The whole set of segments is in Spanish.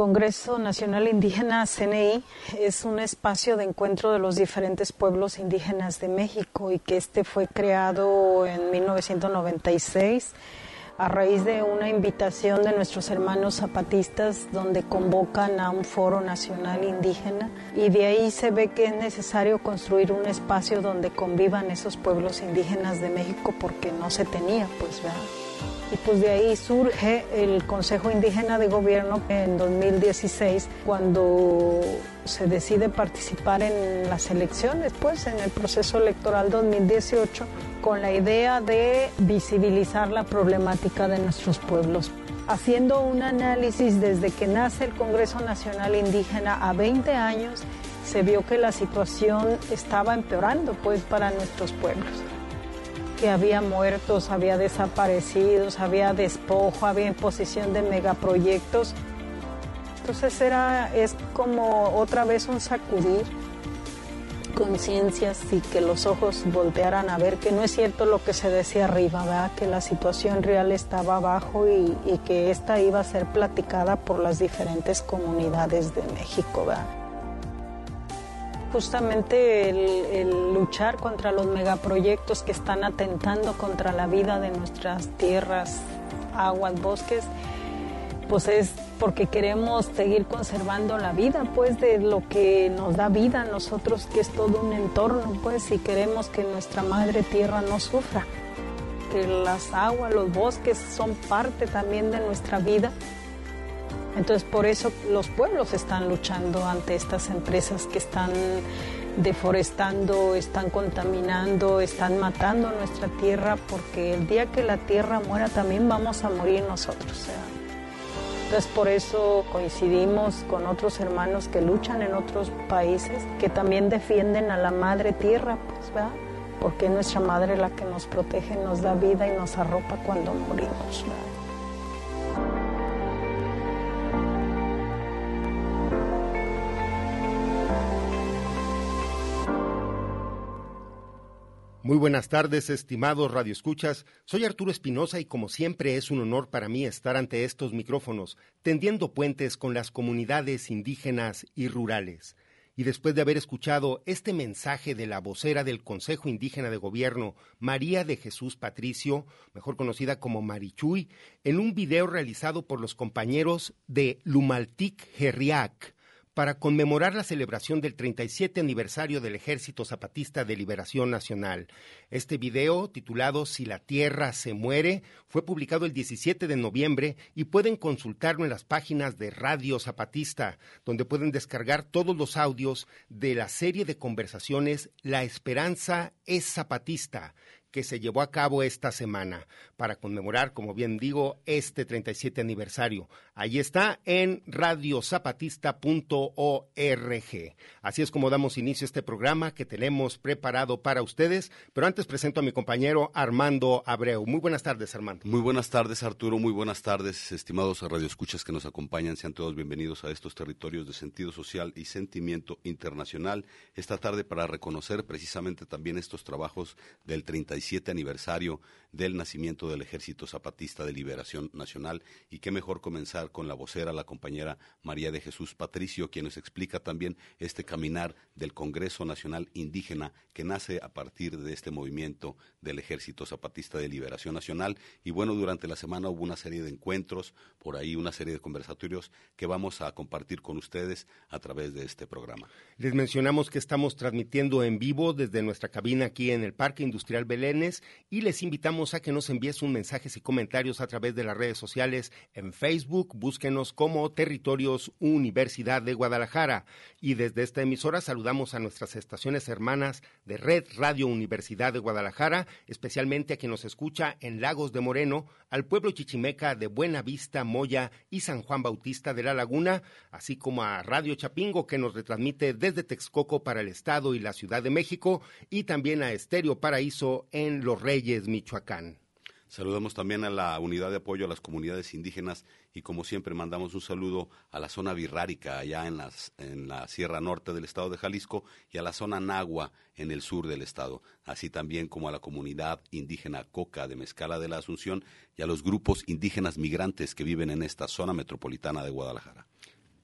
Congreso Nacional Indígena CNI es un espacio de encuentro de los diferentes pueblos indígenas de México y que este fue creado en 1996 a raíz de una invitación de nuestros hermanos zapatistas donde convocan a un foro nacional indígena y de ahí se ve que es necesario construir un espacio donde convivan esos pueblos indígenas de México porque no se tenía, pues, ¿verdad? Y pues de ahí surge el Consejo Indígena de Gobierno en 2016, cuando se decide participar en las elecciones, pues en el proceso electoral 2018, con la idea de visibilizar la problemática de nuestros pueblos. Haciendo un análisis desde que nace el Congreso Nacional Indígena a 20 años, se vio que la situación estaba empeorando pues para nuestros pueblos que había muertos, había desaparecidos, había despojo, había imposición de megaproyectos. Entonces era, es como otra vez un sacudir conciencias y que los ojos voltearan a ver que no es cierto lo que se decía arriba, ¿verdad? que la situación real estaba abajo y, y que esta iba a ser platicada por las diferentes comunidades de México. ¿verdad? Justamente el, luchar contra los megaproyectos que están atentando contra la vida de nuestras tierras, aguas, bosques, pues es porque queremos seguir conservando la vida, pues de lo que nos da vida a nosotros, que es todo un entorno, pues, y queremos que nuestra madre tierra no sufra, que las aguas, los bosques son parte también de nuestra vida entonces por eso los pueblos están luchando ante estas empresas que están deforestando, están contaminando, están matando nuestra tierra, porque el día que la tierra muera también vamos a morir nosotros. Entonces por eso coincidimos con otros hermanos que luchan en otros países, que también defienden a la madre tierra, pues, porque es nuestra madre la que nos protege, nos da vida y nos arropa cuando morimos. Muy buenas tardes, estimados radioescuchas. Soy Arturo Espinosa y como siempre es un honor para mí estar ante estos micrófonos, tendiendo puentes con las comunidades indígenas y rurales. Y después de haber escuchado este mensaje de la vocera del Consejo Indígena de Gobierno, María de Jesús Patricio, mejor conocida como Marichuy, en un video realizado por los compañeros de Lumaltic Gerriac, para conmemorar la celebración del 37 aniversario del Ejército Zapatista de Liberación Nacional. Este video, titulado Si la Tierra se muere, fue publicado el 17 de noviembre y pueden consultarlo en las páginas de Radio Zapatista, donde pueden descargar todos los audios de la serie de conversaciones La Esperanza es Zapatista, que se llevó a cabo esta semana para conmemorar, como bien digo, este 37 aniversario. Ahí está en radiozapatista.org. Así es como damos inicio a este programa que tenemos preparado para ustedes, pero antes presento a mi compañero Armando Abreu. Muy buenas tardes, Armando. Muy buenas tardes, Arturo. Muy buenas tardes, estimados radioescuchas que nos acompañan. Sean todos bienvenidos a estos territorios de sentido social y sentimiento internacional esta tarde para reconocer precisamente también estos trabajos del 37 37 aniversario del nacimiento del Ejército Zapatista de Liberación Nacional y qué mejor comenzar con la vocera, la compañera María de Jesús Patricio, quien nos explica también este caminar del Congreso Nacional Indígena que nace a partir de este movimiento del Ejército Zapatista de Liberación Nacional. Y bueno, durante la semana hubo una serie de encuentros, por ahí una serie de conversatorios que vamos a compartir con ustedes a través de este programa. Les mencionamos que estamos transmitiendo en vivo desde nuestra cabina aquí en el Parque Industrial Y les invitamos a que nos envíen sus mensajes y comentarios a través de las redes sociales en Facebook, búsquenos como Territorios Universidad de Guadalajara. Y desde esta emisora saludamos a nuestras estaciones hermanas de Red Radio Universidad de Guadalajara, especialmente a quien nos escucha en Lagos de Moreno, al pueblo chichimeca de Buena Vista, Moya y San Juan Bautista de la Laguna, así como a Radio Chapingo que nos retransmite desde Texcoco para el Estado y la Ciudad de México y también a Estéreo Paraíso en Los Reyes, Michoacán. Saludamos también a la unidad de apoyo a las comunidades indígenas y como siempre mandamos un saludo a la zona birrárica allá en, las, en la Sierra Norte del estado de Jalisco y a la zona Nagua en el sur del estado, así también como a la comunidad indígena Coca de Mezcala de la Asunción y a los grupos indígenas migrantes que viven en esta zona metropolitana de Guadalajara.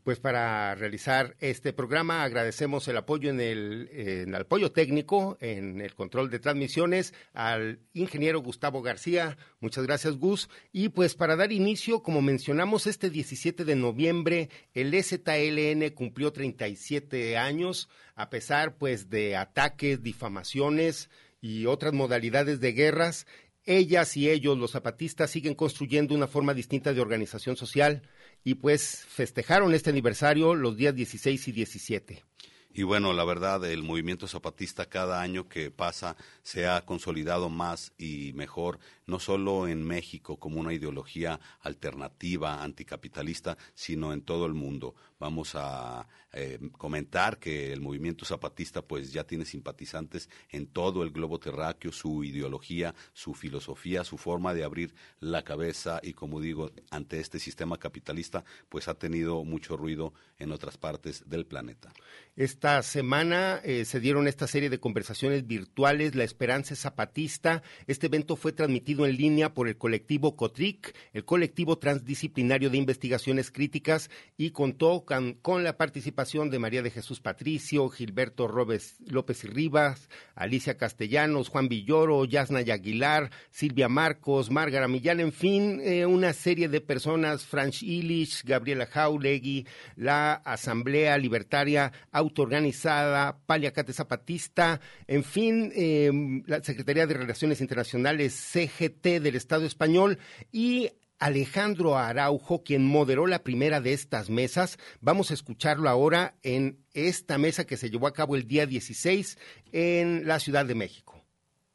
Pues para realizar este programa agradecemos el apoyo en el, apoyo técnico, en el control de transmisiones al ingeniero Gustavo García. Muchas gracias, Gus. Y pues para dar inicio, como mencionamos, este 17 de noviembre el ZLN cumplió 37 años, a pesar pues de ataques, difamaciones y otras modalidades de guerras. Ellas y ellos, los zapatistas, siguen construyendo una forma distinta de organización social y pues festejaron este aniversario los días 16 y 17. Y bueno, la verdad, el movimiento zapatista cada año que pasa se ha consolidado más y mejor, no solo en México como una ideología alternativa, anticapitalista, sino en todo el mundo. Vamos a eh, comentar que el movimiento zapatista pues ya tiene simpatizantes en todo el globo terráqueo, su ideología, su filosofía, su forma de abrir la cabeza y como digo, ante este sistema capitalista pues ha tenido mucho ruido en otras partes del planeta. Esta semana eh, se dieron esta serie de conversaciones virtuales, La Esperanza Zapatista. Este evento fue transmitido en línea por el colectivo COTRIC, el colectivo transdisciplinario de investigaciones críticas, y contó con, la participación de María de Jesús Patricio, Gilberto López y Rivas, Alicia Castellanos, Juan Villoro, Yasna Aguilar, Silvia Marcos, Márgara Millán, en fin, eh, una serie de personas, Franz Illich, Gabriela Jauregui, la Asamblea Libertaria autoorganizada, Paliacate Zapatista, en fin, em, la Secretaría de Relaciones Internacionales CGT del Estado español y Alejandro Araujo, quien moderó la primera de estas mesas. Vamos a escucharlo ahora en esta mesa que se llevó a cabo el día 16 en la Ciudad de México.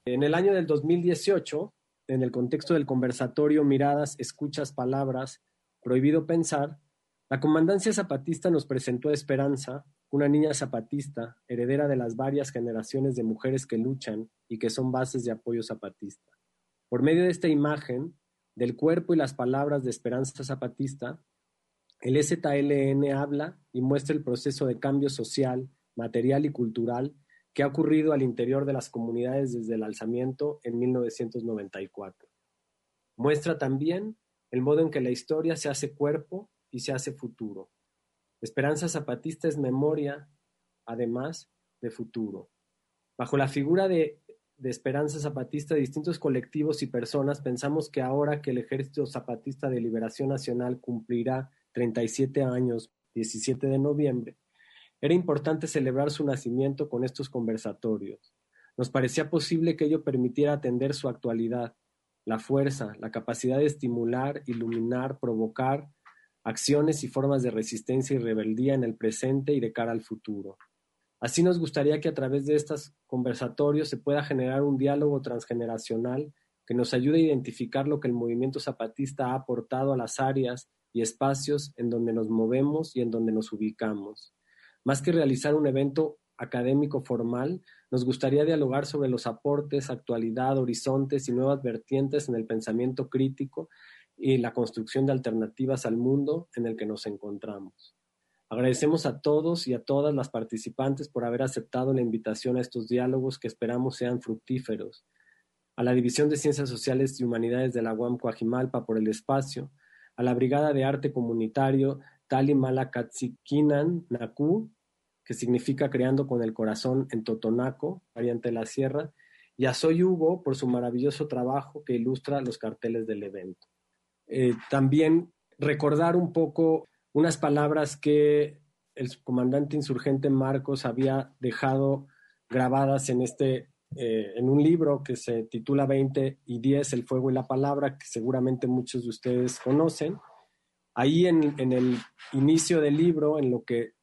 En el año del 2018, en el contexto del conversatorio Miradas, Escuchas, Palabras, Prohibido Pensar, la Comandancia Zapatista nos presentó a Esperanza, una niña zapatista, heredera de las varias generaciones de mujeres que luchan y que son bases de apoyo zapatista. Por medio de esta imagen, del cuerpo y las palabras de Esperanza Zapatista, el ZLN habla y muestra el proceso de cambio social, material y cultural que ha ocurrido al interior de las comunidades desde el alzamiento en 1994. Muestra también el modo en que la historia se hace cuerpo y se hace futuro. Esperanza Zapatista es memoria, además de futuro. Bajo la figura de, Esperanza Zapatista, distintos colectivos y personas pensamos que ahora que el Ejército Zapatista de Liberación Nacional cumplirá 37 años, 17 de noviembre, era importante celebrar su nacimiento con estos conversatorios. Nos parecía posible que ello permitiera atender su actualidad, la fuerza, la capacidad de estimular, iluminar, provocar acciones y formas de resistencia y rebeldía en el presente y de cara al futuro. Así nos gustaría que a través de estos conversatorios se pueda generar un diálogo transgeneracional que nos ayude a identificar lo que el movimiento zapatista ha aportado a las áreas y espacios en donde nos movemos y en donde nos ubicamos. Más que realizar un evento académico formal, nos gustaría dialogar sobre los aportes, actualidad, horizontes y nuevas vertientes en el pensamiento crítico y la construcción de alternativas al mundo en el que nos encontramos. Agradecemos a todos y a todas las participantes por haber aceptado la invitación a estos diálogos que esperamos sean fructíferos. a la División de Ciencias Sociales y Humanidades de la UAM Coajimalpa por el espacio, a la Brigada de Arte Comunitario Tali Malakatsikinan Naku, que significa Creando con el Corazón en Totonaco, variante de la Sierra, y a Soy Hugo por su maravilloso trabajo que ilustra los carteles del evento. Eh, también recordar un poco unas palabras que el comandante insurgente Marcos había dejado grabadas en este eh, en un libro que se titula 20 y 10, El fuego y la palabra, que seguramente muchos de ustedes conocen. Ahí en, en el inicio del libro, en lo que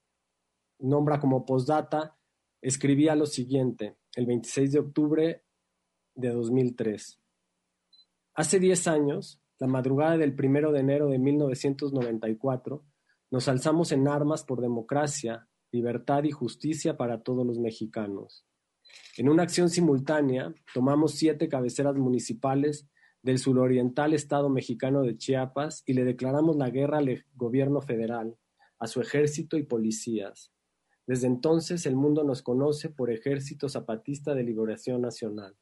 nombra como postdata, escribía lo siguiente, el 26 de octubre de 2003. Hace 10 años, la madrugada del 1 de enero de 1994, nos alzamos en armas por democracia, libertad y justicia para todos los mexicanos. En una acción simultánea, tomamos siete cabeceras municipales del suroriental estado mexicano de Chiapas y le declaramos la guerra al gobierno federal, a su ejército y policías. Desde entonces el mundo nos conoce por Ejército Zapatista de Liberación Nacional.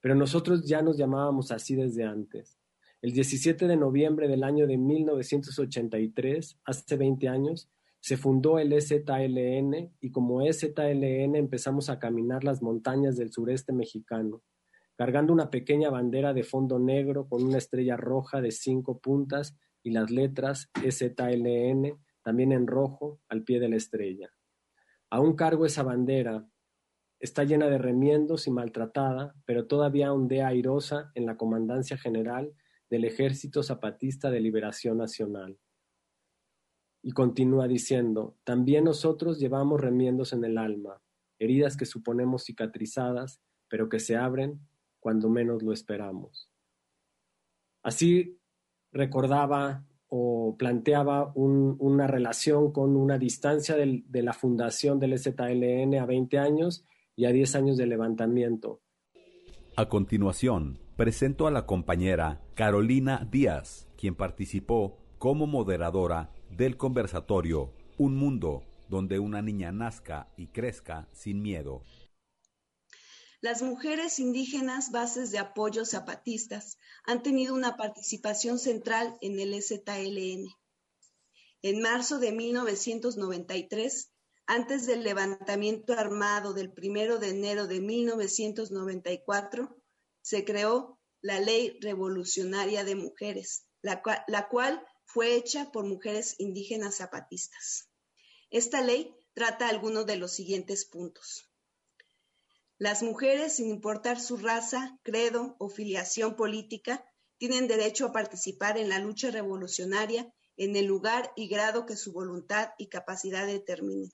Pero nosotros ya nos llamábamos así desde antes. El 17 de noviembre del año de 1983, hace 20 años, se fundó el EZLN y como EZLN empezamos a caminar las montañas del sureste mexicano, cargando una pequeña bandera de fondo negro con una estrella roja de cinco puntas y las letras EZLN también en rojo al pie de la estrella. Aún cargo esa bandera, está llena de remiendos y maltratada, pero todavía ondea airosa en la Comandancia General del Ejército Zapatista de Liberación Nacional. Y continúa diciendo, también nosotros llevamos remiendos en el alma, heridas que suponemos cicatrizadas, pero que se abren cuando menos lo esperamos. Así recordaba o planteaba una relación con una distancia de la fundación del ZLN a 20 años y a 10 años de levantamiento. A continuación, presento a la compañera Carolina Díaz, quien participó como moderadora del conversatorio Un mundo donde una niña nazca y crezca sin miedo. Las mujeres indígenas bases de apoyo zapatistas han tenido una participación central en el ZLN. En marzo de 1993, antes del levantamiento armado del 1 de enero de 1994, se creó la Ley Revolucionaria de Mujeres, la cual, fue hecha por mujeres indígenas zapatistas. Esta ley trata algunos de los siguientes puntos. Las mujeres, sin importar su raza, credo o filiación política, tienen derecho a participar en la lucha revolucionaria en el lugar y grado que su voluntad y capacidad determinen.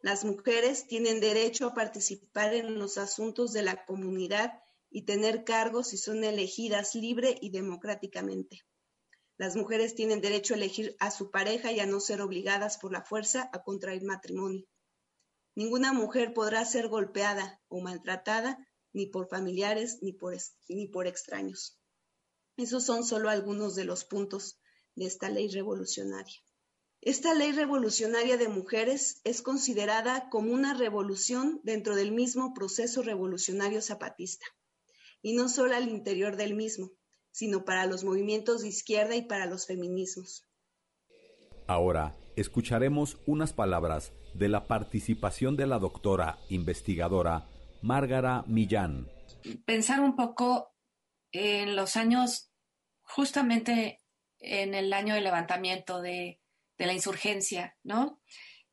Las mujeres tienen derecho a participar en los asuntos de la comunidad y tener cargos si son elegidas libre y democráticamente. Las mujeres tienen derecho a elegir a su pareja y a no ser obligadas por la fuerza a contraer matrimonio. Ninguna mujer podrá ser golpeada o maltratada ni por familiares ni por, ni por extraños. Esos son solo algunos de los puntos de esta ley revolucionaria. Esta ley revolucionaria de mujeres es considerada como una revolución dentro del mismo proceso revolucionario zapatista, y no solo al interior del mismo, sino para los movimientos de izquierda y para los feminismos. Ahora escucharemos unas palabras de la participación de la doctora investigadora Márgara Millán. Pensar un poco en los años, justamente en el año de levantamiento de de la insurgencia, ¿no?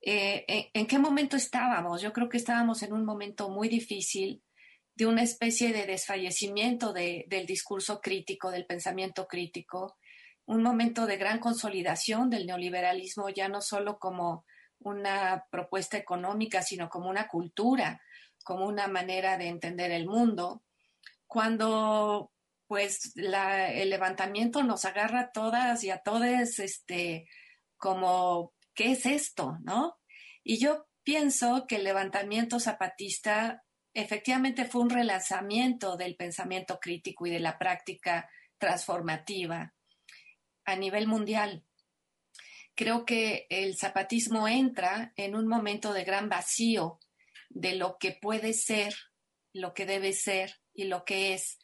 Eh, ¿en, qué momento estábamos? Yo creo que estábamos en un momento muy difícil de una especie de desfallecimiento del discurso crítico, del pensamiento crítico, un momento de gran consolidación del neoliberalismo, ya no solo como una propuesta económica, sino como una cultura, como una manera de entender el mundo, cuando pues el levantamiento nos agarra a todas y a todos este, como, ¿qué es esto? ¿No? Y yo pienso que el levantamiento zapatista efectivamente fue un relanzamiento del pensamiento crítico y de la práctica transformativa a nivel mundial. Creo que el zapatismo entra en un momento de gran vacío de lo que puede ser, lo que debe ser y lo que es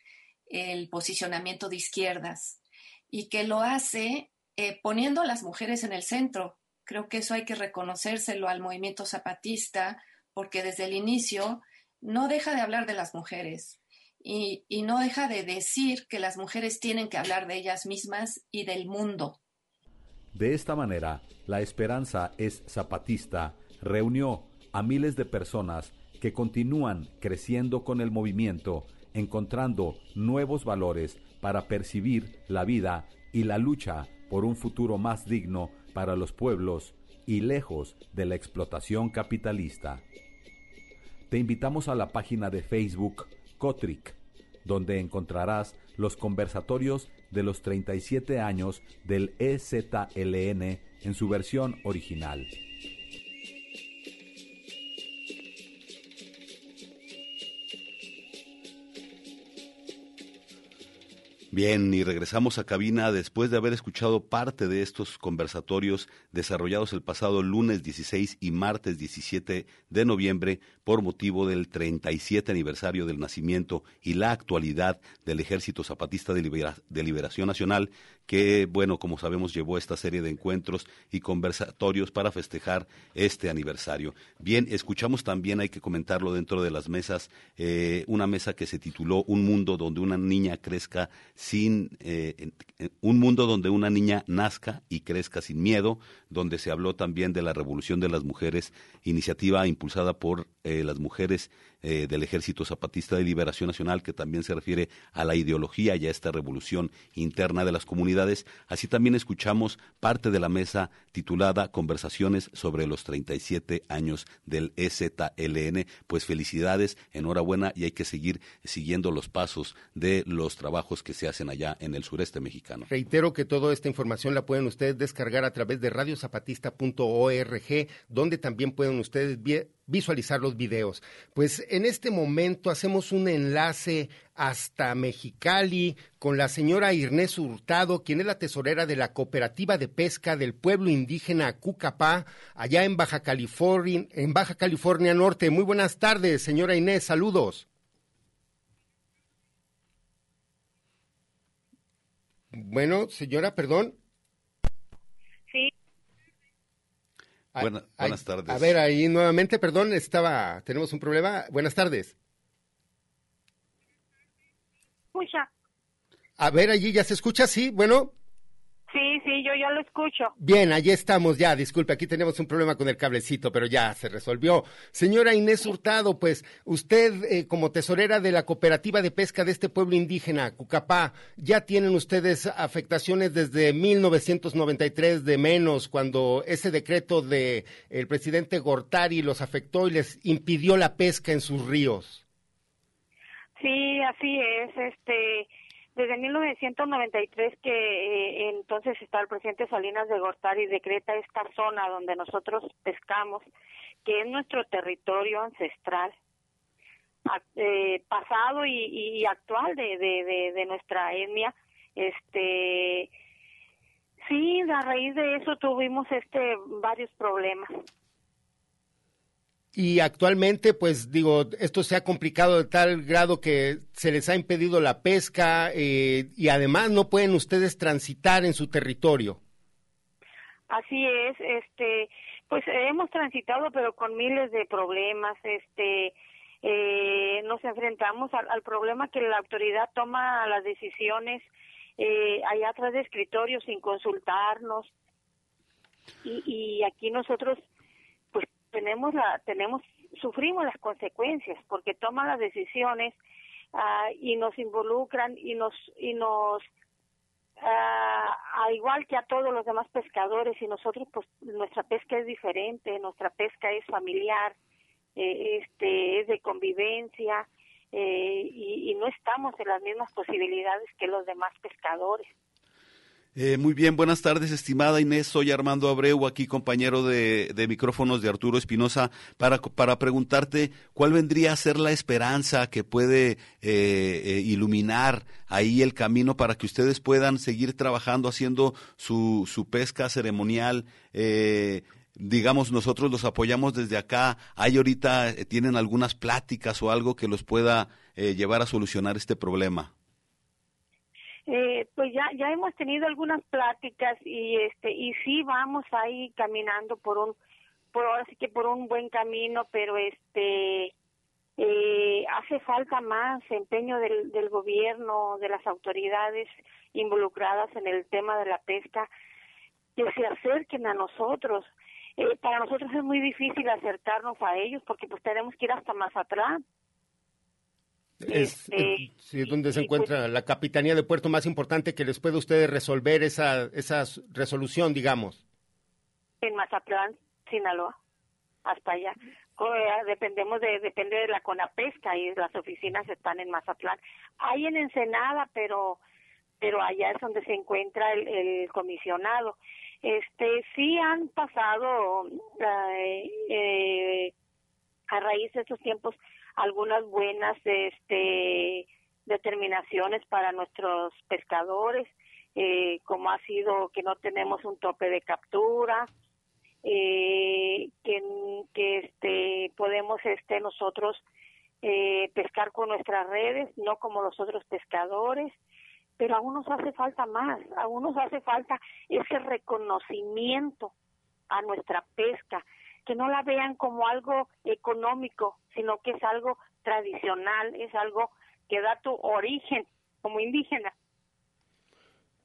el posicionamiento de izquierdas y que lo hace eh, poniendo a las mujeres en el centro. Creo que eso hay que reconocérselo al movimiento zapatista porque desde el inicio no deja de hablar de las mujeres y, y no deja de decir que las mujeres tienen que hablar de ellas mismas y del mundo. De esta manera, la esperanza es zapatista reunió a miles de personas que continúan creciendo con el movimiento, encontrando nuevos valores para percibir la vida y la lucha por un futuro más digno para los pueblos y lejos de la explotación capitalista. Te invitamos a la página de Facebook Cotric, donde encontrarás los conversatorios de los 37 años del EZLN en su versión original. Bien, y regresamos a cabina después de haber escuchado parte de estos conversatorios desarrollados el pasado lunes 16 y martes 17 de noviembre por motivo del 37 aniversario del nacimiento y la actualidad del Ejército Zapatista de, Liberación Nacional, que, bueno, como sabemos, llevó esta serie de encuentros y conversatorios para festejar este aniversario. Bien, escuchamos también, hay que comentarlo dentro de las mesas, eh, una mesa que se tituló Un mundo donde una niña crezca sin eh, un mundo donde una niña nazca y crezca sin miedo, donde se habló también de la revolución de las mujeres, iniciativa impulsada por eh, las mujeres eh, del Ejército Zapatista de Liberación Nacional, que también se refiere a la ideología y a esta revolución interna de las comunidades. Así también escuchamos parte de la mesa titulada Conversaciones sobre los 37 años del EZLN. Pues felicidades, enhorabuena y hay que seguir siguiendo los pasos de los trabajos que se hacen allá en el sureste mexicano. Reitero que toda esta información la pueden ustedes descargar a través de radiozapatista.org, donde también pueden ustedes visualizar los videos. Pues en este momento hacemos un enlace hasta Mexicali con la señora Irnés Hurtado, quien es la tesorera de la Cooperativa de Pesca del pueblo indígena Cucapá, allá en Baja California, en Baja California Norte. Muy buenas tardes, señora Inés, saludos. Bueno, señora, perdón. Buenas tardes. A ver, ahí nuevamente, perdón, estaba, tenemos un problema. Buenas tardes. Escucha. A ver, allí ya se escucha, sí, bueno. Sí, sí, yo ya lo escucho. Bien, allí estamos ya. Disculpe, aquí tenemos un problema con el cablecito, pero ya se resolvió. Señora Inés Hurtado, pues usted eh, como tesorera de la cooperativa de pesca de este pueblo indígena, Cucapá, ya tienen ustedes afectaciones desde 1993 de menos, cuando ese decreto de el presidente Gortari los afectó y les impidió la pesca en sus ríos. Sí, así es. Este desde 1993 que eh, entonces está el presidente Salinas de Gortari decreta esta zona donde nosotros pescamos, que es nuestro territorio ancestral, eh, pasado y, actual de, de, de, nuestra etnia. Este, sí, a raíz de eso tuvimos este varios problemas. Y actualmente, pues digo, esto se ha complicado de tal grado que se les ha impedido la pesca eh, y además no pueden ustedes transitar en su territorio. Así es, este, pues hemos transitado, pero con miles de problemas, este, eh, nos enfrentamos al, problema que la autoridad toma las decisiones eh, allá atrás de escritorio sin consultarnos y, y aquí nosotros tenemos la, tenemos, sufrimos las consecuencias porque toman las decisiones ah, y nos involucran y nos, y nos, ah, a igual que a todos los demás pescadores y nosotros pues nuestra pesca es diferente, nuestra pesca es familiar, eh, este, es de convivencia eh, y, y no estamos en las mismas posibilidades que los demás pescadores. Eh, muy bien, buenas tardes, estimada Inés. Soy Armando Abreu, aquí compañero de, micrófonos de Arturo Espinosa, para, para preguntarte cuál vendría a ser la esperanza que puede eh, eh, iluminar ahí el camino para que ustedes puedan seguir trabajando, haciendo su, su pesca ceremonial digamos, nosotros los apoyamos desde acá. ¿Hay ahorita, tienen algunas pláticas o algo que los pueda llevar a solucionar este problema? Eh, pues ya ya hemos tenido algunas pláticas y este y sí vamos ahí caminando por un por ahora sí que por un buen camino pero este eh, hace falta más empeño del, del gobierno de las autoridades involucradas en el tema de la pesca que se acerquen a nosotros. Eh, para nosotros es muy difícil acercarnos a ellos porque pues tenemos que ir hasta más atrás es este, sí, donde se encuentra pues la capitanía de puerto más importante que les puede ustedes resolver esa, esa resolución, digamos. En Mazatlán, Sinaloa, hasta allá. Dependemos de, depende de la Conapesca y las oficinas están en Mazatlán. Hay en Ensenada, pero pero allá es donde se encuentra el, el comisionado. Este sí han pasado eh, eh, a raíz de estos tiempos algunas buenas este, determinaciones para nuestros pescadores, eh, como ha sido que no tenemos un tope de captura, eh, que, que este, podemos este, nosotros eh, pescar con nuestras redes, no como los otros pescadores, pero aún nos hace falta más, aún nos hace falta ese reconocimiento a nuestra pesca, que no la vean como algo económico, sino que es algo tradicional, es algo que da tu origen como indígena.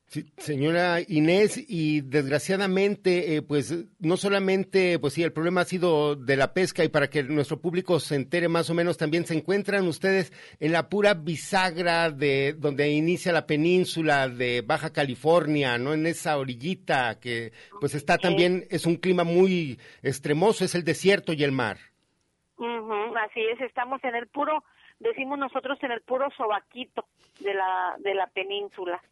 Sí, señora Inés, y desgraciadamente, eh, pues no solamente, pues sí, el problema ha sido de la pesca y para que nuestro público se entere más o menos, también se encuentran ustedes en la pura bisagra de donde inicia la península de Baja California, ¿no? En esa orillita que pues está también, es un clima muy extremoso, es el desierto y el mar. así es, estamos en el puro, decimos nosotros en el puro sobaquito de la, de la península.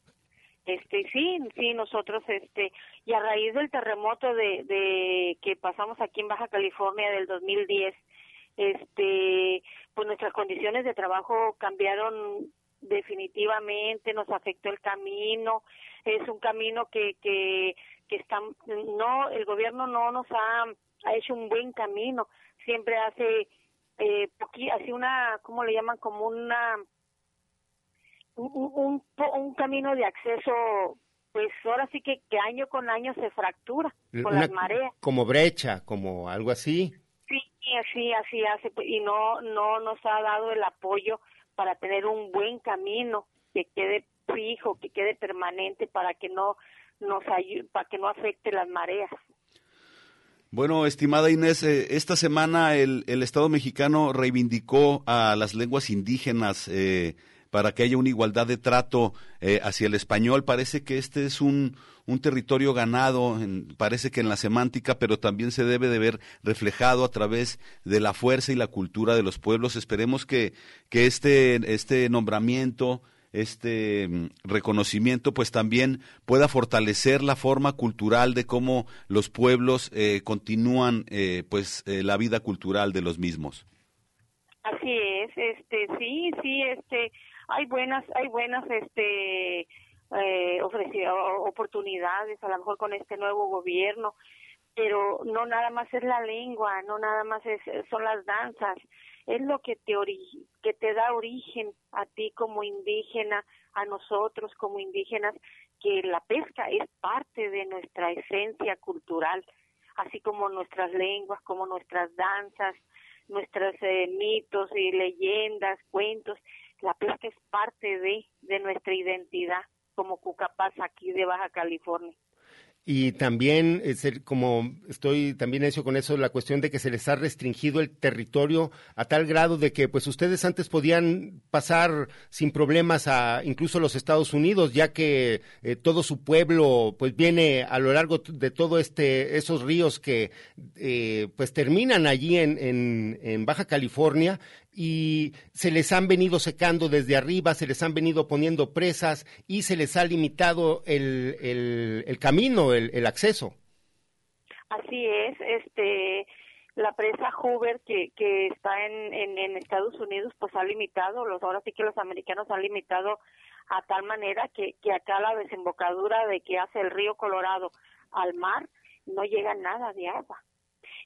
Este, sí, sí, nosotros, este, y a raíz del terremoto de, de que pasamos aquí en Baja California del 2010, este, pues nuestras condiciones de trabajo cambiaron definitivamente, nos afectó el camino, es un camino que, que, que está, no, el gobierno no nos ha, ha hecho un buen camino, siempre hace, eh, así una, ¿cómo le llaman? Como una, un, un, camino de acceso pues ahora sí que, que año con año se fractura con las mareas. Como brecha, como algo así. Sí, así, así hace, pues, y no, no nos ha dado el apoyo para tener un buen camino que quede fijo, que quede permanente para que no nos ayude, para que no afecte las mareas. Bueno, estimada Inés, eh, esta semana el, el Estado mexicano reivindicó a las lenguas indígenas eh, para que haya una igualdad de trato eh, hacia el español. Parece que este es un, un territorio ganado, parece que en la semántica, pero también se debe de ver reflejado a través de la fuerza y la cultura de los pueblos. Esperemos que, que este, este nombramiento este mm, reconocimiento pues también pueda fortalecer la forma cultural de cómo los pueblos eh, continúan eh, pues la vida cultural de los mismos. Así es, este sí, sí, este hay buenas, hay buenas, este, eh, oportunidades, a lo mejor con este nuevo gobierno, pero no nada más es la lengua, no nada más es, son las danzas, es lo que te, que te da origen a ti como indígena, a nosotros como indígenas, que la pesca es parte de nuestra esencia cultural, así como nuestras lenguas, como nuestras danzas, nuestros eh, mitos y leyendas, cuentos, la pesca es parte de, de nuestra identidad como Cucapaz aquí de Baja California. Y también, como estoy también hecho con eso, la cuestión de que se les ha restringido el territorio a tal grado de que pues ustedes antes podían pasar sin problemas a incluso los Estados Unidos, ya que eh, todo su pueblo pues viene a lo largo de todo este, esos ríos que eh, pues terminan allí en, en, en Baja California y se les han venido secando desde arriba, se les han venido poniendo presas y se les ha limitado el, el, camino, el, acceso. Así es, este la presa Hoover que, que está en, en, en, Estados Unidos pues ha limitado, los ahora sí que los americanos han limitado a tal manera que, que acá la desembocadura de que hace el río Colorado al mar no llega nada de agua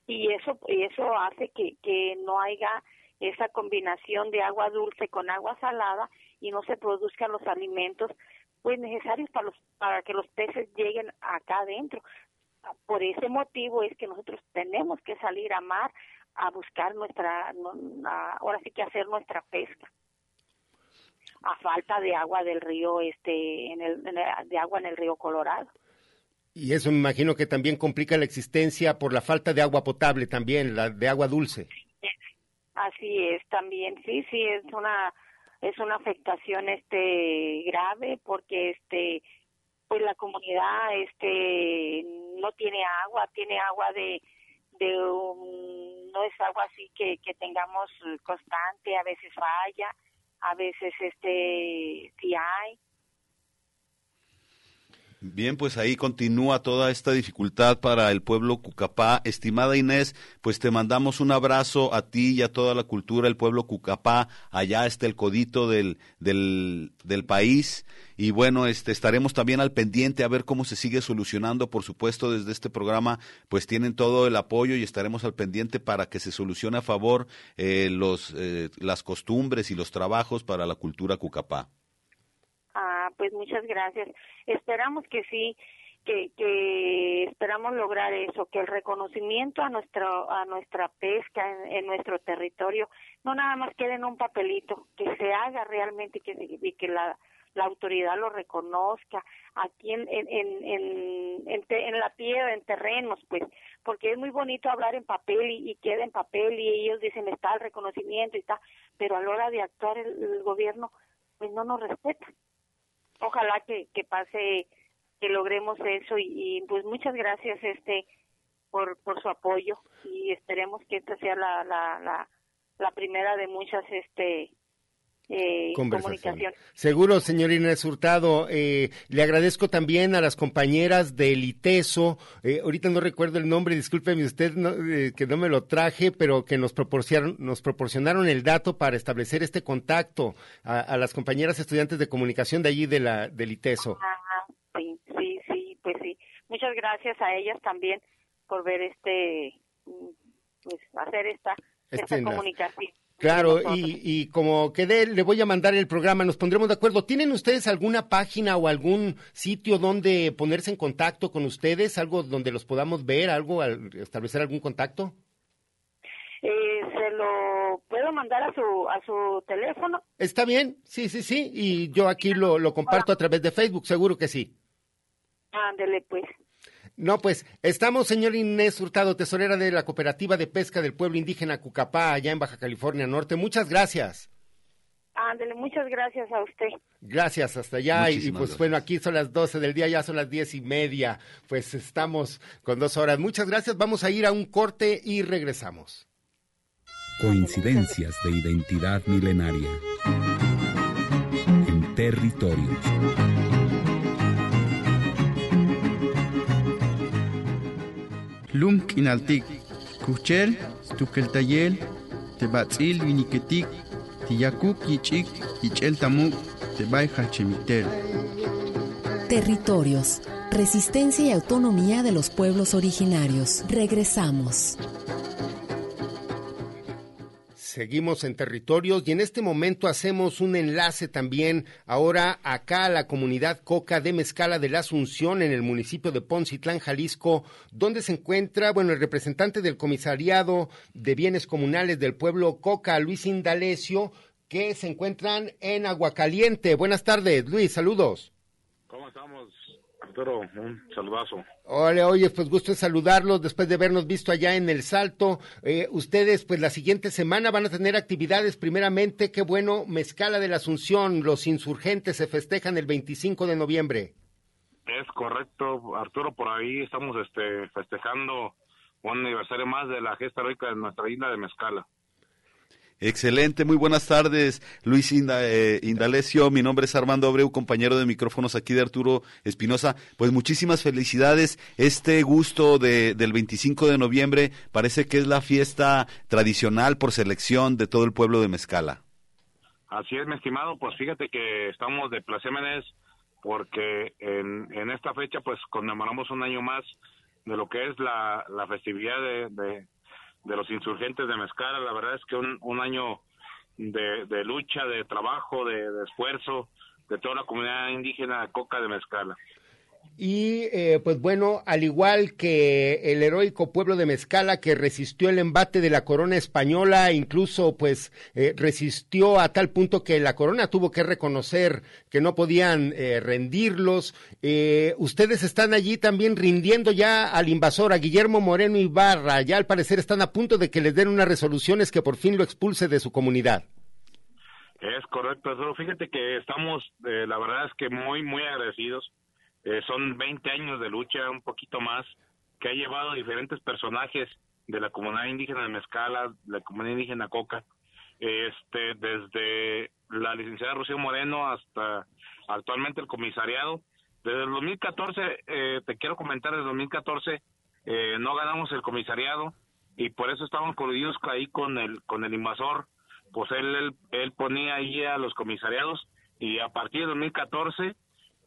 y eso y eso hace que, que no haya esa combinación de agua dulce con agua salada y no se produzcan los alimentos pues necesarios para los para que los peces lleguen acá adentro. Por ese motivo es que nosotros tenemos que salir a mar a buscar nuestra ahora sí que hacer nuestra pesca. A falta de agua del río este en el, de agua en el río Colorado. Y eso me imagino que también complica la existencia por la falta de agua potable también la de agua dulce así es también sí sí es una es una afectación este grave porque este pues la comunidad este no tiene agua tiene agua de de no es agua así que que tengamos constante a veces falla a veces este sí hay Bien, pues ahí continúa toda esta dificultad para el pueblo Cucapá. Estimada Inés, pues te mandamos un abrazo a ti y a toda la cultura del pueblo Cucapá. Allá está el codito del, del, del país. Y bueno, este, estaremos también al pendiente a ver cómo se sigue solucionando. Por supuesto, desde este programa, pues tienen todo el apoyo y estaremos al pendiente para que se solucione a favor eh, los, eh, las costumbres y los trabajos para la cultura Cucapá. Pues muchas gracias. Esperamos que sí, que, que esperamos lograr eso, que el reconocimiento a nuestro a nuestra pesca en, nuestro territorio no nada más quede en un papelito, que se haga realmente que, y que la, la autoridad lo reconozca aquí en en en en, en, la tierra, en terrenos, pues, porque es muy bonito hablar en papel y, queda en papel y ellos dicen está el reconocimiento y está, pero a la hora de actuar el gobierno pues no nos respeta ojalá que, que pase, que logremos eso y, pues muchas gracias este por, por su apoyo y esperemos que esta sea la, la, la, la primera de muchas este eh, comunicación. Seguro, señor Inés Hurtado. Eh, le agradezco también a las compañeras del ITESO. Eh, ahorita no recuerdo el nombre, discúlpeme usted eh, que no me lo traje, pero que nos proporcionaron, nos proporcionaron el dato para establecer este contacto a, las compañeras estudiantes de comunicación de allí de la, del ITESO. sí, sí, sí, pues sí. Muchas gracias a ellas también por ver este, mm, pues hacer esta, esta comunicación. Claro, y, y, como quedé, le voy a mandar el programa, nos pondremos de acuerdo. ¿Tienen ustedes alguna página o algún sitio donde ponerse en contacto con ustedes? ¿Algo donde los podamos ver? ¿Algo? ¿Establecer algún contacto? Eh, se lo puedo mandar a su, a su teléfono. Está bien, sí, sí, sí. Y yo aquí lo, lo comparto a través de Facebook, seguro que sí. Ándele, pues. No, pues estamos, señor Inés Hurtado, tesorera de la Cooperativa de Pesca del Pueblo Indígena Cucapá, allá en Baja California Norte. Muchas gracias. Ándele, muchas gracias a usted. Gracias, hasta allá. y, pues bueno, aquí son las 12 del día, ya son las diez y media. Pues estamos con dos horas. Muchas gracias. Vamos a ir a un corte y regresamos. Coincidencias de identidad milenaria en territorios. Territorios, resistencia y autonomía de los pueblos originarios. Regresamos. Seguimos en territorios y en este momento hacemos un enlace también ahora acá a la comunidad Coca de Mezcala de la Asunción en el municipio de Poncitlán, Jalisco, donde se encuentra, bueno, el representante del Comisariado de Bienes Comunales del pueblo Coca, Luis Indalecio, que se encuentran en Aguacaliente. Buenas tardes, Luis, saludos. ¿Cómo estamos? Arturo, un saludazo. Hola, oye, pues gusto saludarlos después de habernos visto allá en El Salto. Eh, ustedes, pues la siguiente semana van a tener actividades. Primeramente, qué bueno, Mezcala de la Asunción, los insurgentes se festejan el 25 de noviembre. Es correcto, Arturo, por ahí estamos este, festejando un aniversario más de la gesta heroica de nuestra isla de Mezcala. Excelente, muy buenas tardes, Luis eh, Indalecio. Mi nombre es Armando Abreu, compañero de micrófonos aquí de Arturo Espinosa. Pues muchísimas felicidades. Este gusto de, del 25 de noviembre parece que es la fiesta tradicional por selección de todo el pueblo de Mezcala. Así es, mi estimado. Pues fíjate que estamos de placémenes porque en, en esta fecha pues conmemoramos un año más de lo que es la, festividad de los insurgentes de Mezcala. La verdad es que un, un año de, de, lucha, de trabajo, de, de, esfuerzo de toda la comunidad indígena Coca de Mezcala. Y eh, pues bueno, al igual que el heroico pueblo de Mezcala que resistió el embate de la corona española, incluso pues eh, resistió a tal punto que la corona tuvo que reconocer que no podían eh, rendirlos. Eh, ustedes están allí también rindiendo ya al invasor, a Guillermo Moreno Ibarra. Ya al parecer están a punto de que les den unas resoluciones que por fin lo expulse de su comunidad. Es correcto, fíjate que estamos, eh, la verdad es que muy, muy agradecidos eh, son 20 años de lucha, un poquito más, que ha llevado a diferentes personajes de la comunidad indígena de Mezcala, la comunidad indígena Coca, este, desde la licenciada Rocío Moreno hasta actualmente el comisariado. Desde el 2014, eh, te quiero comentar, desde el 2014 eh, no ganamos el comisariado y por eso estábamos coludidos ahí con el, con el invasor, pues él, él, él ponía ahí a los comisariados y a partir de 2014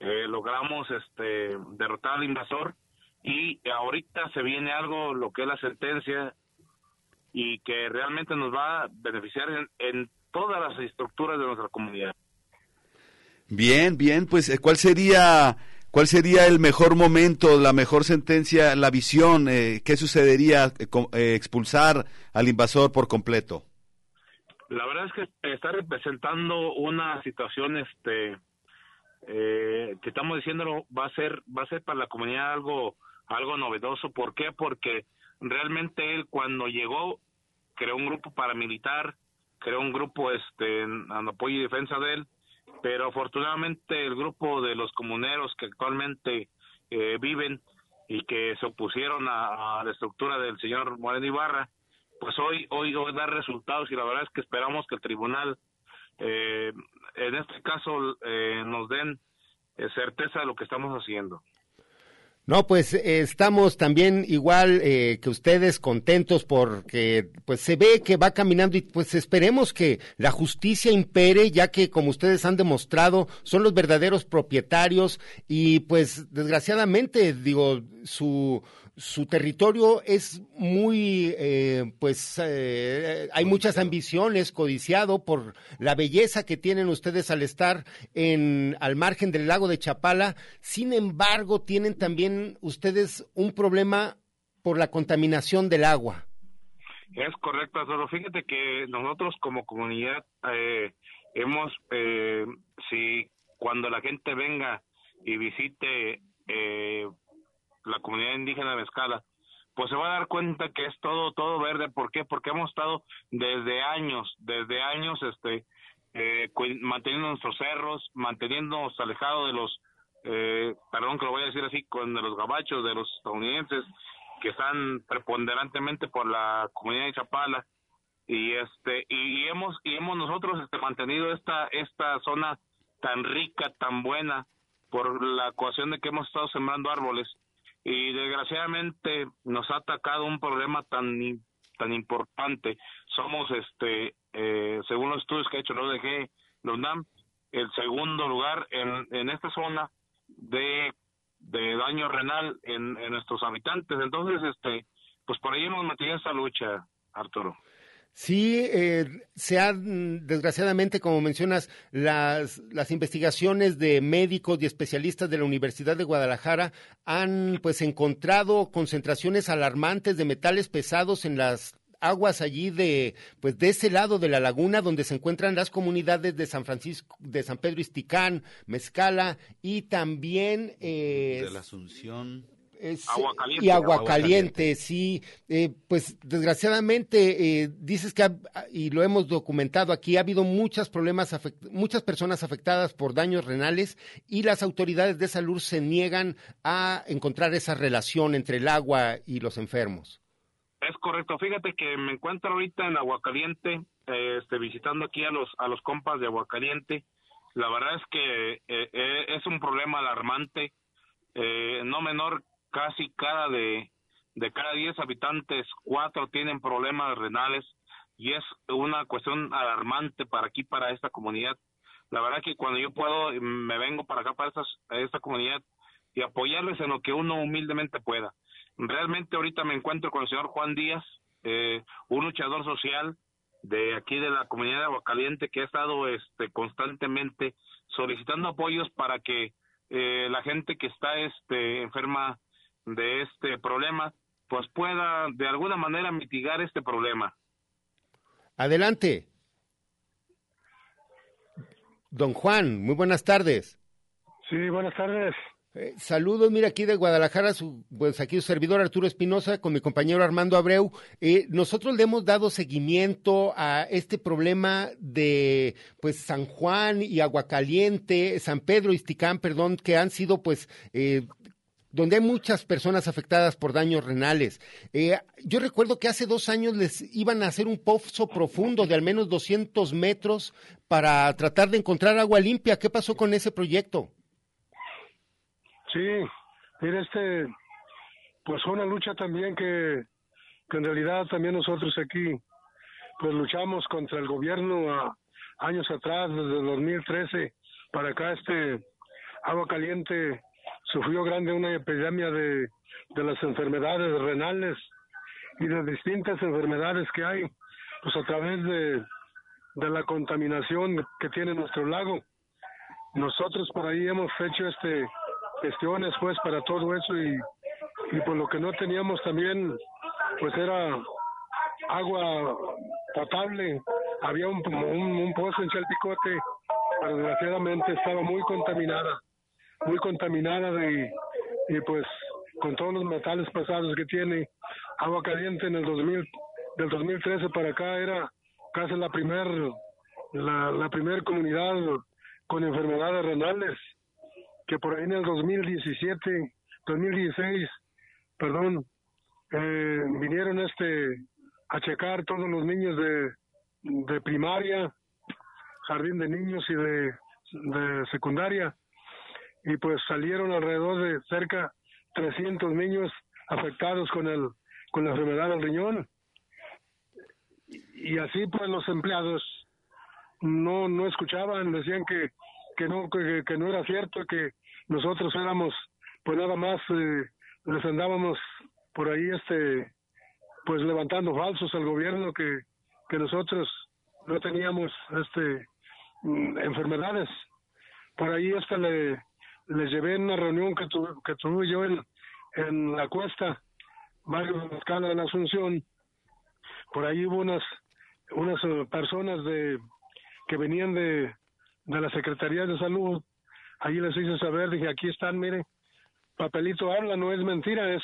eh, logramos este derrotar al invasor y ahorita se viene algo lo que es la sentencia y que realmente nos va a beneficiar en, en todas las estructuras de nuestra comunidad. Bien, bien, pues eh, ¿cuál sería cuál sería el mejor momento, la mejor sentencia, la visión, eh, qué sucedería eh, expulsar al invasor por completo? La verdad es que está representando una situación este eh, que estamos diciéndolo va a ser va a ser para la comunidad algo algo novedoso ¿por qué? porque realmente él cuando llegó creó un grupo paramilitar creó un grupo este en, apoyo y defensa de él pero afortunadamente el grupo de los comuneros que actualmente eh, viven y que se opusieron a, a, la estructura del señor Moreno Ibarra, pues hoy, hoy, hoy da resultados y la verdad es que esperamos que el tribunal eh, en este caso eh, nos den eh, certeza de lo que estamos haciendo. No, pues eh, estamos también igual eh, que ustedes contentos porque pues se ve que va caminando y pues esperemos que la justicia impere ya que como ustedes han demostrado son los verdaderos propietarios y pues desgraciadamente digo su su territorio es muy, eh, pues, eh, hay muchas ambiciones, codiciado por la belleza que tienen ustedes al estar en, al margen del lago de Chapala. Sin embargo, tienen también ustedes un problema por la contaminación del agua. Es correcto, solo fíjate que nosotros como comunidad eh, hemos, eh, si cuando la gente venga y visite eh, la comunidad indígena Mezcala, pues se va a dar cuenta que es todo todo verde. ¿Por qué? Porque hemos estado desde años, desde años, este, eh, manteniendo nuestros cerros, manteniéndonos alejados de los, eh, perdón que lo voy a decir así, con de los gabachos, de los estadounidenses que están preponderantemente por la comunidad de Chapala y este y, y hemos y hemos nosotros este mantenido esta esta zona tan rica, tan buena por la ecuación de que hemos estado sembrando árboles y desgraciadamente nos ha atacado un problema tan tan importante. Somos, este, eh, según los estudios que ha hecho la ODG, la el segundo lugar en, en esta zona de, de daño renal en, en nuestros habitantes. Entonces, este, pues por ahí hemos mantenido esta lucha, Arturo. Sí, eh, se han, desgraciadamente, como mencionas, las, las investigaciones de médicos y especialistas de la Universidad de Guadalajara han pues encontrado concentraciones alarmantes de metales pesados en las aguas allí de pues de ese lado de la laguna donde se encuentran las comunidades de San Francisco de San Pedro Isticán, Mezcala y también eh, de la Asunción eh, agua caliente. Y agua, agua caliente, caliente, sí. Eh, pues desgraciadamente, eh, dices que, ha, y lo hemos documentado aquí, ha habido muchos problemas, muchas personas afectadas por daños renales y las autoridades de salud se niegan a encontrar esa relación entre el agua y los enfermos. Es correcto. Fíjate que me encuentro ahorita en Aguacaliente, eh, este, visitando aquí a los a los compas de Aguacaliente. La verdad es que eh, eh, es un problema alarmante, no menor casi cada de, de cada 10 habitantes, cuatro tienen problemas renales y es una cuestión alarmante para aquí, para esta comunidad. La verdad que cuando yo puedo, me vengo para acá, para esta, esta comunidad y apoyarles en lo que uno humildemente pueda. Realmente ahorita me encuentro con el señor Juan Díaz, eh, un luchador social de aquí de la comunidad de Aguacaliente que ha estado este constantemente solicitando apoyos para que eh, la gente que está este enferma de este problema pues pueda de alguna manera mitigar este problema. Adelante. Don Juan, muy buenas tardes. Sí, buenas tardes. Eh, saludos, mira aquí de Guadalajara, su, pues aquí su servidor Arturo Espinosa con mi compañero Armando Abreu. Eh, nosotros le hemos dado seguimiento a este problema de pues San Juan y Aguacaliente, San Pedro y Isticán, perdón, que han sido pues eh, donde hay muchas personas afectadas por daños renales. Eh, yo recuerdo que hace dos años les iban a hacer un pozo profundo de al menos 200 metros para tratar de encontrar agua limpia. ¿Qué pasó con ese proyecto? Sí, mira, este, pues fue una lucha también que, que en realidad también nosotros aquí, pues luchamos contra el gobierno años atrás, desde el 2013 para acá, este, agua caliente sufrió grande una epidemia de, de las enfermedades renales y de distintas enfermedades que hay, pues a través de, de la contaminación que tiene nuestro lago. Nosotros por ahí hemos hecho este gestiones pues para todo eso y, y por lo que no teníamos también pues era agua potable, había un, un, un pozo en Chalpicote, pero desgraciadamente estaba muy contaminada muy contaminada de, y pues con todos los metales pasados que tiene. Agua caliente en el 2000 del 2013 para acá era casi la primer la, la comunidad con enfermedades renales que por ahí en el 2017 2016 perdón eh, vinieron este a checar todos los niños de, de primaria jardín de niños y de, de secundaria y pues salieron alrededor de cerca 300 niños afectados con el con la enfermedad del riñón. Y así pues los empleados no no escuchaban decían que que no que, que no era cierto que nosotros éramos pues nada más eh, les andábamos por ahí este pues levantando falsos al gobierno que que nosotros no teníamos este mm, enfermedades. Por ahí hasta le les llevé en una reunión que tuve, que tuve yo en, en la cuesta, barrio de Escala la Asunción. Por ahí hubo unas, unas eh, personas de, que venían de, de la Secretaría de Salud. Allí les hice saber, dije, aquí están, mire, papelito habla, no es mentira, es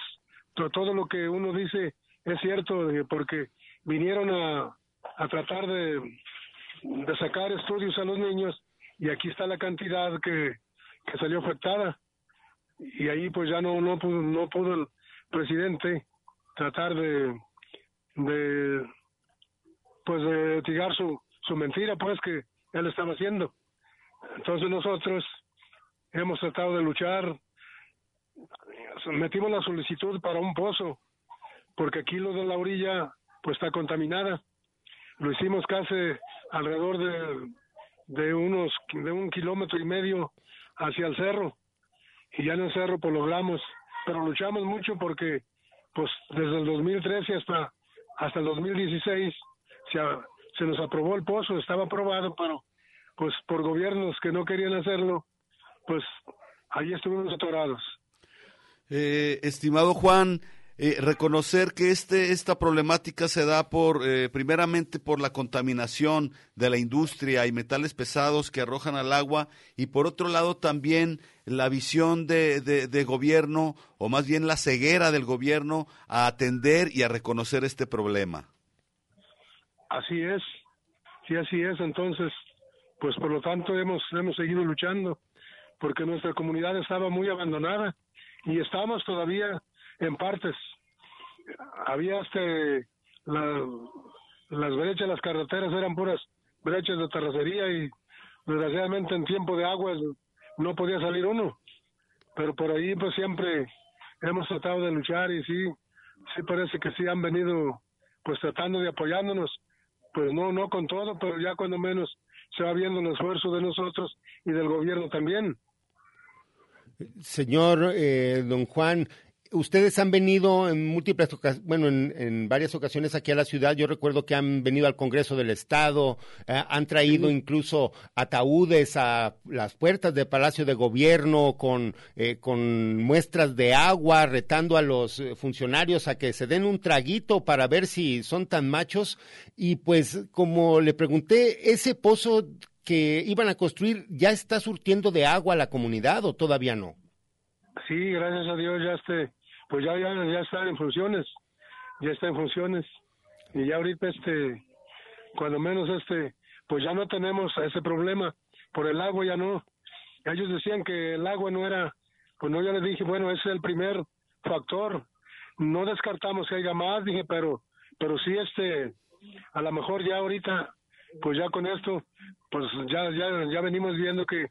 todo lo que uno dice es cierto, porque vinieron a, a tratar de, de sacar estudios a los niños y aquí está la cantidad que, que salió afectada. Y ahí pues ya no no pudo, no pudo el presidente tratar de de pues de tirar su su mentira pues que él estaba haciendo. Entonces nosotros hemos tratado de luchar. Metimos la solicitud para un pozo porque aquí lo de la orilla pues está contaminada. Lo hicimos casi alrededor de de unos de un kilómetro y medio hacia el cerro y ya en el cerro pues logramos, pero luchamos mucho porque pues desde el 2013 hasta hasta el 2016 se, se nos aprobó el pozo, estaba aprobado, pero pues por gobiernos que no querían hacerlo, pues ahí estuvimos atorados. Eh, estimado Juan, eh, reconocer que este, esta problemática se da por, eh, primeramente por la contaminación de la industria y metales pesados que arrojan al agua y por otro lado también la visión de, de, gobierno o más bien la ceguera del gobierno a atender y a reconocer este problema. Así es, sí, así es. Entonces, pues por lo tanto hemos, hemos seguido luchando porque nuestra comunidad estaba muy abandonada y estamos todavía en partes. Había este, las brechas, las carreteras eran puras brechas de terracería y desgraciadamente en tiempo de agua no podía salir uno. Pero por ahí pues siempre hemos tratado de luchar y sí, sí parece que sí han venido pues tratando de apoyándonos, pues no, no con todo, pero ya cuando menos se va viendo el esfuerzo de nosotros y del gobierno también. Señor eh, don Juan, ustedes han venido en múltiples ocasiones, bueno, en, varias ocasiones aquí a la ciudad. Yo recuerdo que han venido al Congreso del Estado, eh, han traído incluso ataúdes a las puertas del Palacio de Gobierno con, eh, con muestras de agua, retando a los eh, funcionarios a que se den un traguito para ver si son tan machos. Y pues, como le pregunté, ese pozo que iban a construir ya está surtiendo de agua a la comunidad o todavía no? Sí, gracias a Dios ya este, pues ya, ya, ya está en funciones, ya está en funciones. Y ya ahorita este, cuando menos este, pues ya no tenemos ese problema, por el agua ya no. Ellos decían que el agua no era, pues no, ya les dije, bueno, ese es el primer factor. No descartamos que haya más, dije, pero, pero sí este, a lo mejor ya ahorita, pues ya con esto, pues ya, ya, ya venimos viendo que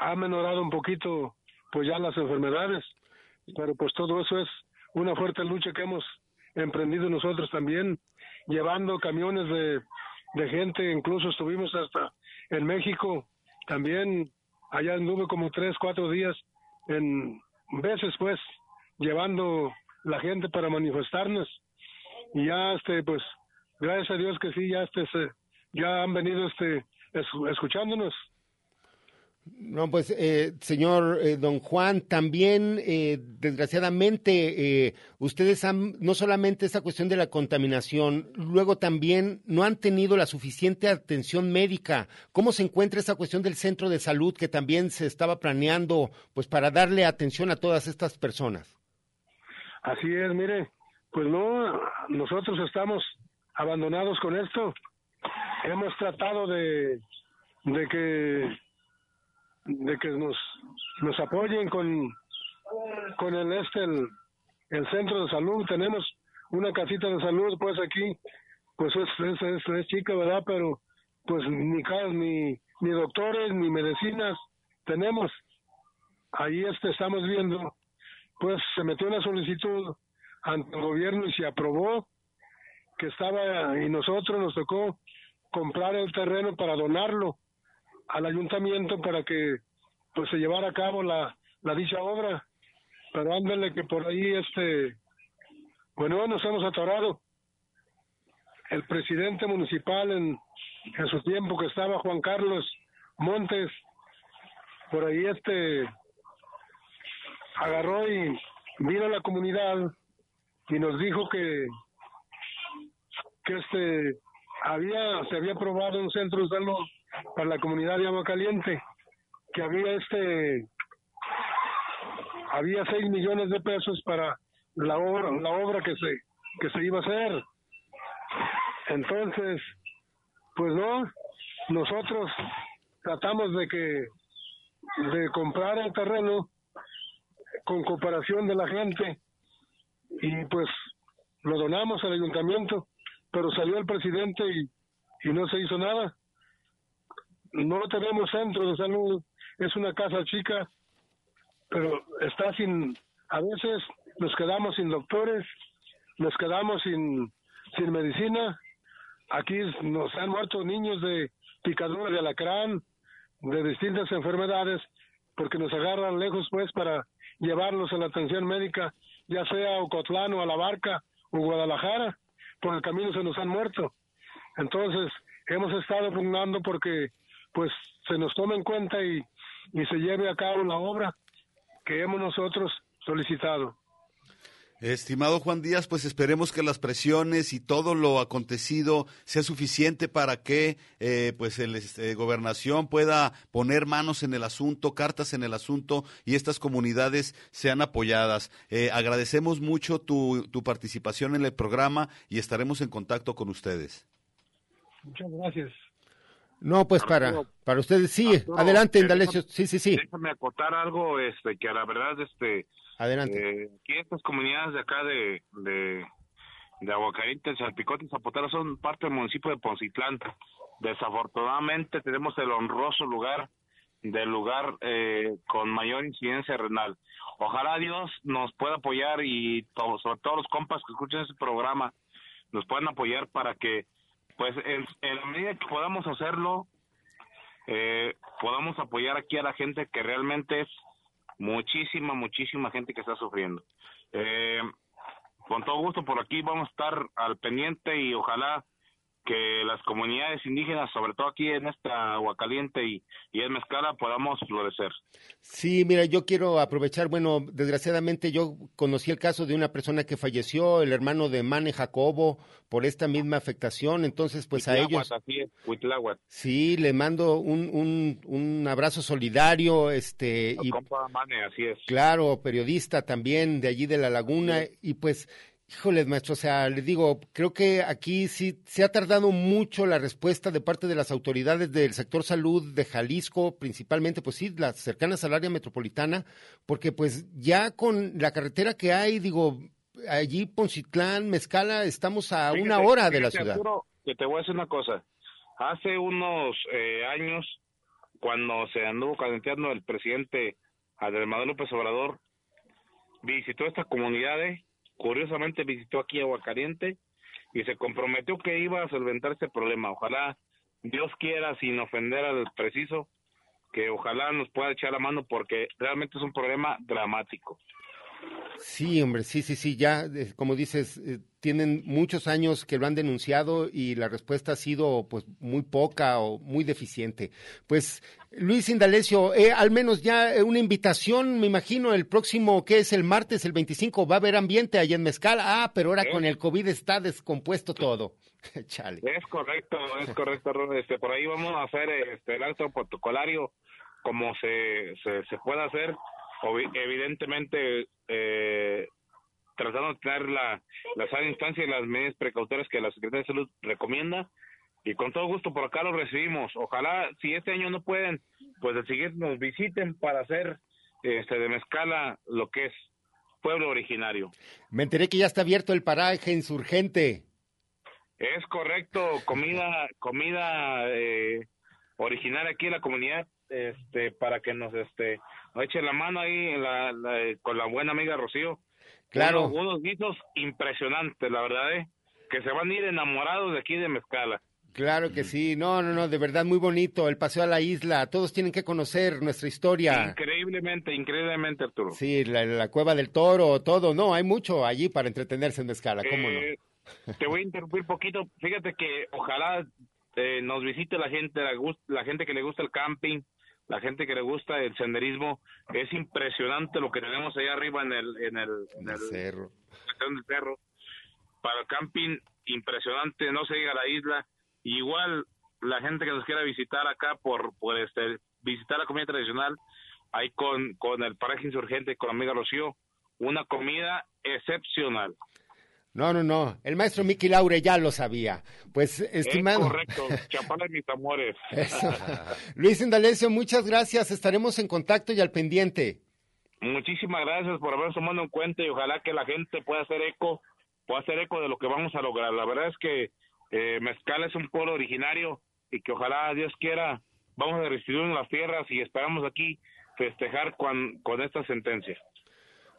ha menorado un poquito pues ya las enfermedades. Pero pues todo eso es una fuerte lucha que hemos emprendido nosotros también, llevando camiones de, de gente, incluso estuvimos hasta en México, también. Allá anduve como tres, cuatro días en veces pues llevando la gente para manifestarnos. Y ya este pues gracias a Dios que sí ya este se, ya han venido este escuchándonos no, pues, eh, señor eh, don Juan, también, eh, desgraciadamente, ustedes han, no solamente esta cuestión de la contaminación, luego también no han tenido la suficiente atención médica. ¿Cómo se encuentra esa cuestión del centro de salud que también se estaba planeando, pues, para darle atención a todas estas personas? Así es, mire, pues no, nosotros estamos abandonados con esto. Hemos tratado de, de que de que nos, nos apoyen con, con el este el, el centro de salud. Tenemos una casita de salud pues aquí. Pues es, es, es, chica verdad pero pues ni ni ni doctores ni medicinas tenemos. Ahí este estamos viendo pues se metió una solicitud ante el gobierno y se aprobó que estaba y nosotros nos tocó comprar el terreno para donarlo al ayuntamiento para que pues se llevara a cabo la, la dicha obra. Pero ándale que por ahí este bueno nos hemos atorado. El presidente municipal en, en su tiempo que estaba Juan Carlos Montes, por ahí este agarró y vino a la comunidad y nos dijo que que este había se había aprobado un centro de salud para la comunidad de Agua Caliente, que había este había 6 millones de pesos para la obra, la obra que se que se iba a hacer. Entonces, pues no, nosotros tratamos de que de comprar el terreno con cooperación de la gente y pues lo donamos al ayuntamiento, pero salió el presidente y, y no se hizo nada no tenemos centro de salud, es una casa chica, pero está sin, a veces nos quedamos sin doctores, nos quedamos sin, sin medicina, aquí nos han muerto niños de picadura de alacrán, de distintas enfermedades, porque nos agarran lejos pues para llevarlos a la atención médica, ya sea Ocotlán o a la Barca o Guadalajara, por el camino se nos han muerto. Entonces, hemos estado pugnando porque pues se nos tome en cuenta y, y se lleve a cabo la obra que hemos nosotros solicitado. Estimado Juan Díaz, pues esperemos que las presiones y todo lo acontecido sea suficiente para que eh, pues el este, gobernación pueda poner manos en el asunto, cartas en el asunto y estas comunidades sean apoyadas. Eh, agradecemos mucho tu, tu participación en el programa y estaremos en contacto con ustedes. Muchas gracias. No, pues para, para ustedes sí. adelante, Indalecio. Sí, sí, sí. Déjame acotar algo, este, que a la verdad, este. Adelante. Eh, aquí estas comunidades de acá de, de, de Aguacaliente, Salpicote y Zapotero son parte del municipio de Poncitlán. Desafortunadamente tenemos el honroso lugar del lugar eh, con mayor incidencia renal. Ojalá Dios nos pueda apoyar y sobre todo los compas que escuchen este programa nos puedan apoyar para que pues en, la medida que podamos hacerlo, eh, podamos apoyar aquí a la gente que realmente muchísima, muchísima gente que está sufriendo. Eh, con todo gusto por aquí vamos a estar al pendiente y ojalá que las comunidades indígenas, sobre todo aquí en esta agua caliente y, y en Mezcala, podamos florecer. Sí, mira, yo quiero aprovechar, bueno, desgraciadamente yo conocí el caso de una persona que falleció, el hermano de Mane Jacobo, por esta misma afectación, entonces pues a ellos... Así es, Sí, le mando un, un, un abrazo solidario, este... y, compa Mane, así es. Claro, periodista también de allí de La Laguna, y pues Híjoles, maestro, o sea, le digo, creo que aquí sí se ha tardado mucho la respuesta de parte de las autoridades del sector salud de Jalisco, principalmente, pues sí, las cercanas al área metropolitana, porque pues ya con la carretera que hay, digo, allí Poncitlán, Mezcala, estamos a una hora de la ciudad. Que te voy a decir una cosa. Hace unos eh, años, cuando se anduvo calenteando el presidente Andrés Manuel López Obrador, visitó estas comunidades curiosamente visitó aquí Aguacaliente y se comprometió que iba a solventar este problema. Ojalá Dios quiera, sin ofender al preciso, que ojalá nos pueda echar la mano porque realmente es un problema dramático. Sí, hombre, sí, sí, sí, ya, eh, como dices, eh, tienen muchos años que lo han denunciado y la respuesta ha sido pues muy poca o muy deficiente. Pues Luis Indalecio, eh, al menos ya una invitación, me imagino, el próximo, que es el martes, el 25, va a haber ambiente allá en Mezcal. Ah, pero ahora con el COVID está descompuesto todo. Chale. Es correcto, es correcto, este, por ahí vamos a hacer este, el acto protocolario como se, se, se pueda hacer evidentemente eh, tratando de tener la, la sana instancia y las medidas precautorias que la Secretaría de Salud recomienda y con todo gusto por acá lo recibimos. Ojalá si este año no pueden, pues el siguiente nos visiten para hacer este de Mezcala lo que es pueblo originario. Me enteré que ya está abierto el paraje insurgente. Es correcto, comida comida eh, originaria aquí en la comunidad este para que nos este eche la mano ahí la, con la buena amiga Rocío. Claro. Unos, guisos impresionantes, la verdad, ¿eh? que se van a ir enamorados de aquí de Mezcala. Claro que sí, no, no, no, de verdad muy bonito el paseo a la isla, todos tienen que conocer nuestra historia. Increíblemente, increíblemente, Arturo. Sí, la, cueva del toro, todo, no, hay mucho allí para entretenerse en Mezcala, ¿cómo no? Eh, te voy a interrumpir poquito, fíjate que ojalá eh, nos visite la gente, la, la gente que le gusta el camping, la gente que le gusta el senderismo, es impresionante lo que tenemos allá arriba en el, en el, cerro. cerro. Para el camping, impresionante, no se llega a la isla. Igual la gente que nos quiera visitar acá por, por este, visitar la comida tradicional, ahí con, con el paraje insurgente, con la amiga Rocío, una comida excepcional. No, no, no. El maestro Miki Laure ya lo sabía. Pues, estimado. correcto. Chapala mis amores. Luis Indalecio, muchas gracias. Estaremos en contacto y al pendiente. Muchísimas gracias por haber tomado en cuenta y ojalá que la gente pueda hacer eco, pueda hacer eco de lo que vamos a lograr. La verdad es que eh, Mezcal es un pueblo originario y que ojalá Dios quiera vamos a restituir las tierras y esperamos aquí festejar con, con esta sentencia.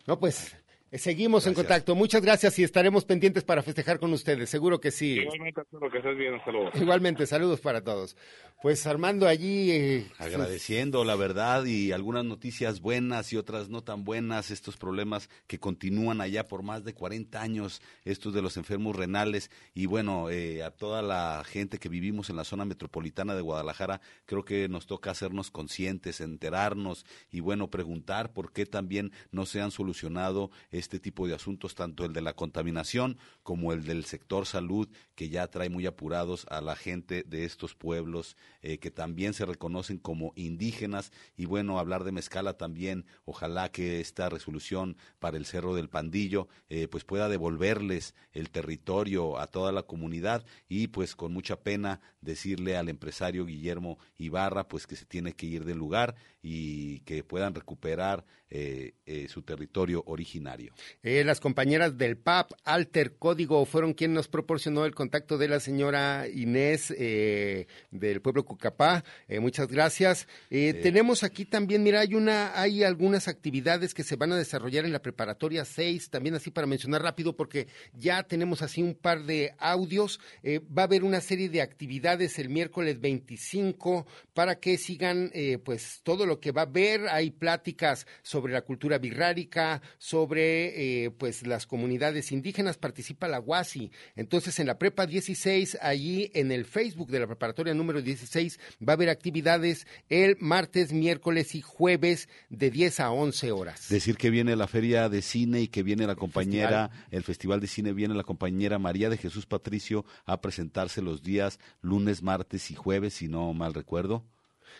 No, pues seguimos en contacto. Muchas gracias y estaremos pendientes para festejar con ustedes. Seguro que sí. Igualmente, que estés bien. Igualmente, saludos para todos. Pues Armando allí... Eh, Agradeciendo la verdad y algunas noticias buenas y otras no tan buenas, estos problemas que continúan allá por más de 40 años, estos de los enfermos renales. Y bueno, eh, a toda la gente que vivimos en la zona metropolitana de Guadalajara, creo que nos toca hacernos conscientes, enterarnos y bueno, preguntar por qué también no se han solucionado este tipo de asuntos, tanto el de la contaminación como el del sector salud, que ya trae muy apurados a la gente de estos pueblos eh, que también se reconocen como indígenas. Y bueno, hablar de Mezcala también, ojalá que esta resolución para el Cerro del Pandillo eh, pues pueda devolverles el territorio a toda la comunidad y pues con mucha pena decirle al empresario Guillermo Ibarra pues que se tiene que ir del lugar y que puedan recuperar eh, su territorio originario. Eh, las compañeras del PAP, Alter Código, fueron quien nos proporcionó el contacto de la señora Inés eh, del pueblo Cucapá. Eh, muchas gracias. tenemos aquí también, mira, hay una, hay algunas actividades que se van a desarrollar en la preparatoria 6, también así para mencionar rápido, porque ya tenemos así un par de audios. va a haber una serie de actividades el miércoles 25 para que sigan, pues, todo lo que va a haber. Hay pláticas sobre la cultura birrárica, sobre, pues, las comunidades indígenas, participa la UASI. Entonces, en la Prepa 16, allí en el Facebook de la preparatoria número 16, va a haber actividades el martes, miércoles y jueves de 10 a 11 horas. Decir que viene la feria de cine y que viene la compañera, el festival, de cine, viene la compañera María de Jesús Patricio a presentarse los días lunes, martes y jueves, si no mal recuerdo.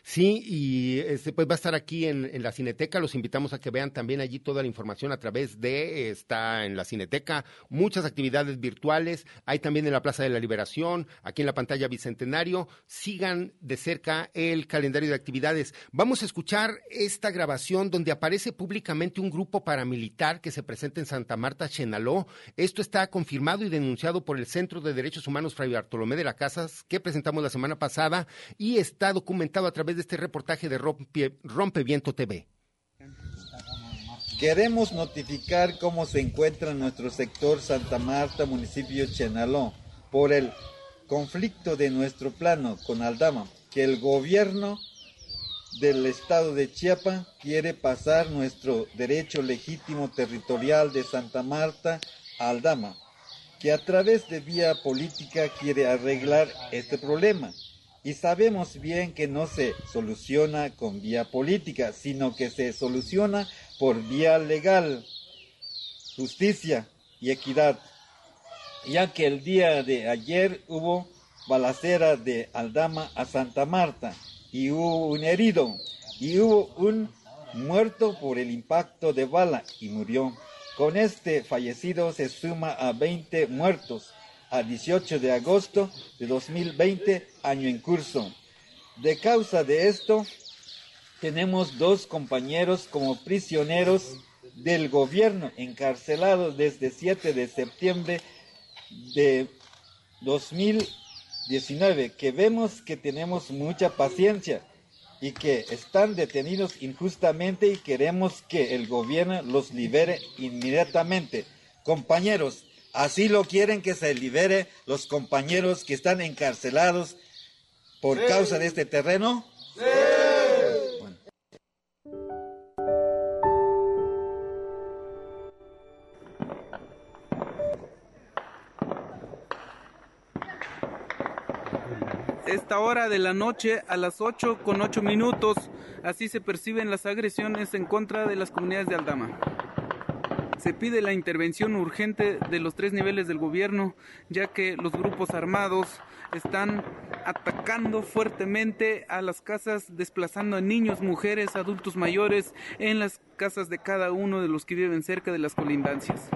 Sí, y este, pues va a estar aquí en, la Cineteca. Los invitamos a que vean también allí toda la información a través de, está en la Cineteca, muchas actividades virtuales. Hay también en la Plaza de la Liberación, aquí en la pantalla Bicentenario. Sigan de cerca el calendario de actividades. Vamos a escuchar esta grabación donde aparece públicamente un grupo paramilitar que se presenta en Santa Marta, Chenaló. Esto está confirmado y denunciado por el Centro de Derechos Humanos Fray Bartolomé de la Casas que presentamos la semana pasada y está documentado a través de este reportaje de Rompeviento TV. Queremos notificar cómo se encuentra nuestro sector Santa Marta, municipio Chenaló, por el conflicto de nuestro plano con Aldama, que el gobierno del estado de Chiapas quiere pasar nuestro derecho legítimo territorial de Santa Marta a Aldama, que a través de vía política quiere arreglar este problema y sabemos bien que no se soluciona con vía política, sino que se soluciona por vía legal, justicia y equidad, ya que el día de ayer hubo balacera de Aldama a Santa Marta y hubo un herido y hubo un muerto por el impacto de bala y murió. Con este fallecido se suma a 20 muertos a 18 de agosto de 2020, año en curso. De causa de esto, tenemos dos compañeros como prisioneros del gobierno encarcelados desde 7 de septiembre de 2019, que vemos que tenemos mucha paciencia y que están detenidos injustamente y queremos que el gobierno los libere inmediatamente. Compañeros, Así lo quieren que se libere los compañeros que están encarcelados por causa de este terreno. Sí. Esta hora de la noche a las 8 con 8 minutos, así se perciben las agresiones en contra de las comunidades de Aldama se pide la intervención urgente de los tres niveles del gobierno, ya que los grupos armados están atacando fuertemente a las casas, desplazando a niños, mujeres, adultos mayores en las casas de cada uno de los que viven cerca de las colindancias.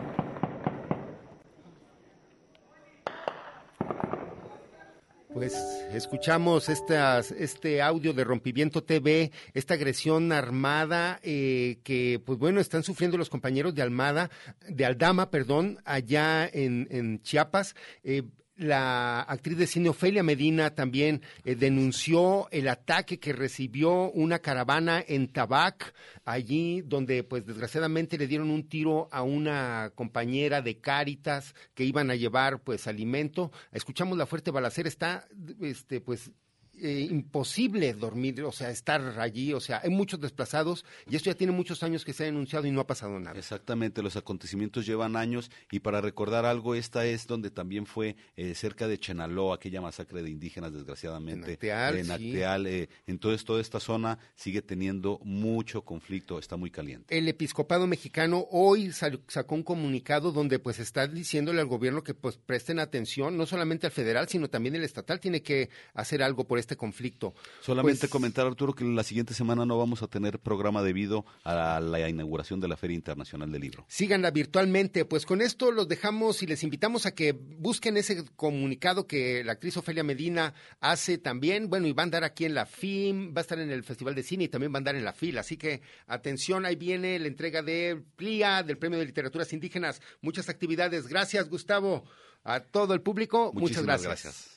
Pues escuchamos estas, este audio de Rompimiento TV, esta agresión armada eh, que, pues bueno, están sufriendo los compañeros de Almada, de Aldama, perdón, allá en, en Chiapas. Eh, la actriz de cine Ofelia Medina también eh, denunció el ataque que recibió una caravana en Tabac, allí donde pues desgraciadamente le dieron un tiro a una compañera de Cáritas que iban a llevar pues alimento. Escuchamos la fuerte balacera, está este pues eh, imposible dormir, o sea, estar allí, o sea, hay muchos desplazados y esto ya tiene muchos años que se ha denunciado y no ha pasado nada. Exactamente, los acontecimientos llevan años y para recordar algo, esta es donde también fue eh, cerca de Chenaló, aquella masacre de indígenas, desgraciadamente. En Acteal. En, eh, entonces, toda esta zona sigue teniendo mucho conflicto, está muy caliente. El episcopado mexicano hoy sacó un comunicado donde pues está diciéndole al gobierno que pues presten atención, no solamente al federal, sino también el estatal tiene que hacer algo por este conflicto. Solamente Pues, comentar, Arturo, que la siguiente semana no vamos a tener programa debido a la inauguración de la Feria Internacional del Libro. Síganla virtualmente. Pues con esto los dejamos y les invitamos a que busquen ese comunicado que la actriz Ofelia Medina hace también. Bueno, y va a andar aquí en la FIM, va a estar en el Festival de Cine y también va a andar en la FIL. Así que atención, ahí viene la entrega de PLIA, del Premio de Literaturas Indígenas. Muchas actividades. Gracias, Gustavo. A todo el público, muchas Muchísimas gracias.